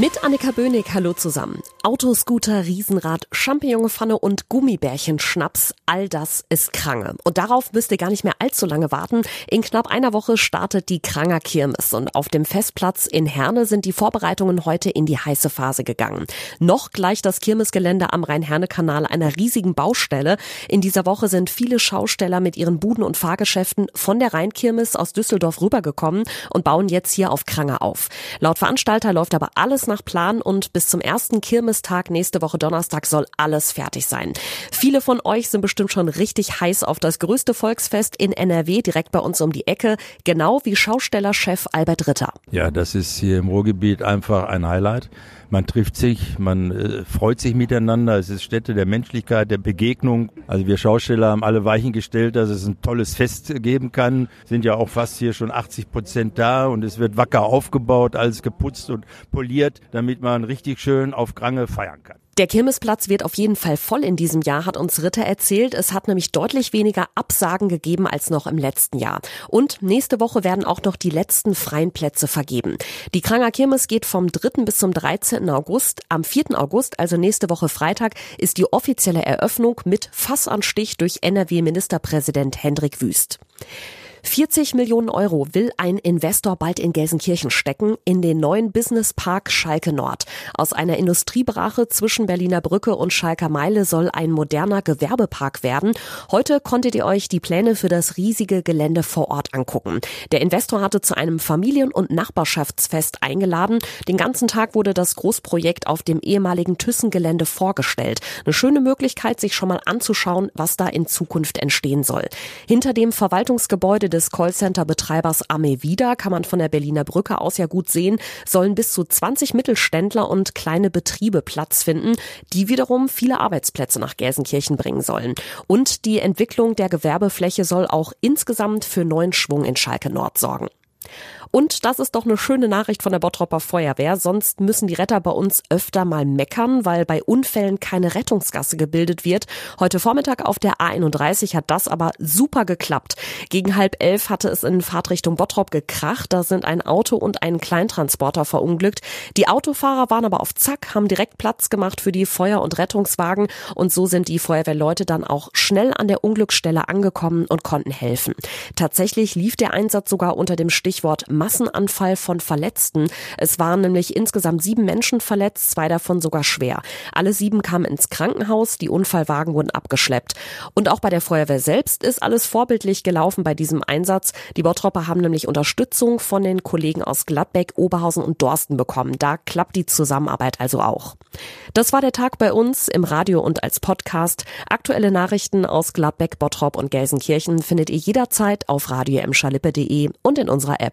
Mit Annika Böhnig, hallo zusammen. Autoscooter, Riesenrad, Champignonpfanne und Gummibärchen-Schnaps, all das ist Krange. Und darauf müsst ihr gar nicht mehr allzu lange warten. In knapp einer Woche startet die Kranger Kirmes und auf dem Festplatz in Herne sind die Vorbereitungen heute in die heiße Phase gegangen. Noch gleicht das Kirmesgelände am Rhein-Herne-Kanal einer riesigen Baustelle. In dieser Woche sind viele Schausteller mit ihren Buden und Fahrgeschäften von der Rheinkirmes aus Düsseldorf rübergekommen und bauen jetzt hier auf Kranger auf. Laut Veranstalter läuft aber alles nach Plan und bis zum ersten Kirmestag nächste Woche Donnerstag soll alles fertig sein. Viele von euch sind bestimmt schon richtig heiß auf das größte Volksfest in NRW direkt bei uns um die Ecke, genau wie Schaustellerchef Albert Ritter. Ja, das ist hier im Ruhrgebiet einfach ein Highlight. Man trifft sich, man äh, freut sich miteinander. Es ist Stätte der Menschlichkeit, der Begegnung. Also wir Schausteller haben alle Weichen gestellt, dass es ein tolles Fest geben kann. Sind ja auch fast hier schon 80 Prozent da und es wird wacker aufgebaut, alles geputzt und poliert, damit man richtig schön auf Krange feiern kann. Der Kirmesplatz wird auf jeden Fall voll in diesem Jahr, hat uns Ritter erzählt. Es hat nämlich deutlich weniger Absagen gegeben als noch im letzten Jahr. Und nächste Woche werden auch noch die letzten freien Plätze vergeben. Die Kranger Kirmes geht vom 3. bis zum 13. August. Am 4. August, also nächste Woche Freitag, ist die offizielle Eröffnung mit Fassanstich durch NRW-Ministerpräsident Hendrik Wüst. 40 Millionen Euro will ein Investor bald in Gelsenkirchen stecken, in den neuen Businesspark Schalke Nord. Aus einer Industriebrache zwischen Berliner Brücke und Schalker Meile soll ein moderner Gewerbepark werden. Heute konntet ihr euch die Pläne für das riesige Gelände vor Ort angucken. Der Investor hatte zu einem Familien- und Nachbarschaftsfest eingeladen. Den ganzen Tag wurde das Großprojekt auf dem ehemaligen Thyssen-Gelände vorgestellt. Eine schöne Möglichkeit, sich schon mal anzuschauen, was da in Zukunft entstehen soll. Hinter dem Verwaltungsgebäude des Callcenter-Betreibers Amevida kann man von der Berliner Brücke aus ja gut sehen, sollen bis zu 20 Mittelständler und kleine Betriebe Platz finden, die wiederum viele Arbeitsplätze nach Gelsenkirchen bringen sollen. Und die Entwicklung der Gewerbefläche soll auch insgesamt für neuen Schwung in Schalke Nord sorgen. Und das ist doch eine schöne Nachricht von der Bottropper Feuerwehr. Sonst müssen die Retter bei uns öfter mal meckern, weil bei Unfällen keine Rettungsgasse gebildet wird. Heute Vormittag auf der A31 hat das aber super geklappt. Gegen halb elf hatte es in Fahrtrichtung Bottrop gekracht. Da sind ein Auto und ein Kleintransporter verunglückt. Die Autofahrer waren aber auf Zack, haben direkt Platz gemacht für die Feuer- und Rettungswagen und so sind die Feuerwehrleute dann auch schnell an der Unglücksstelle angekommen und konnten helfen. Tatsächlich lief der Einsatz sogar unter dem Stichwort Massenanfall von Verletzten. Es waren nämlich insgesamt sieben Menschen verletzt, zwei davon sogar schwer. Alle sieben kamen ins Krankenhaus, die Unfallwagen wurden abgeschleppt. Und auch bei der Feuerwehr selbst ist alles vorbildlich gelaufen bei diesem Einsatz. Die Bottropper haben nämlich Unterstützung von den Kollegen aus Gladbeck, Oberhausen und Dorsten bekommen. Da klappt die Zusammenarbeit also auch. Das war der Tag bei uns im Radio und als Podcast. Aktuelle Nachrichten aus Gladbeck, Bottrop und Gelsenkirchen findet ihr jederzeit auf radio und in unserer App.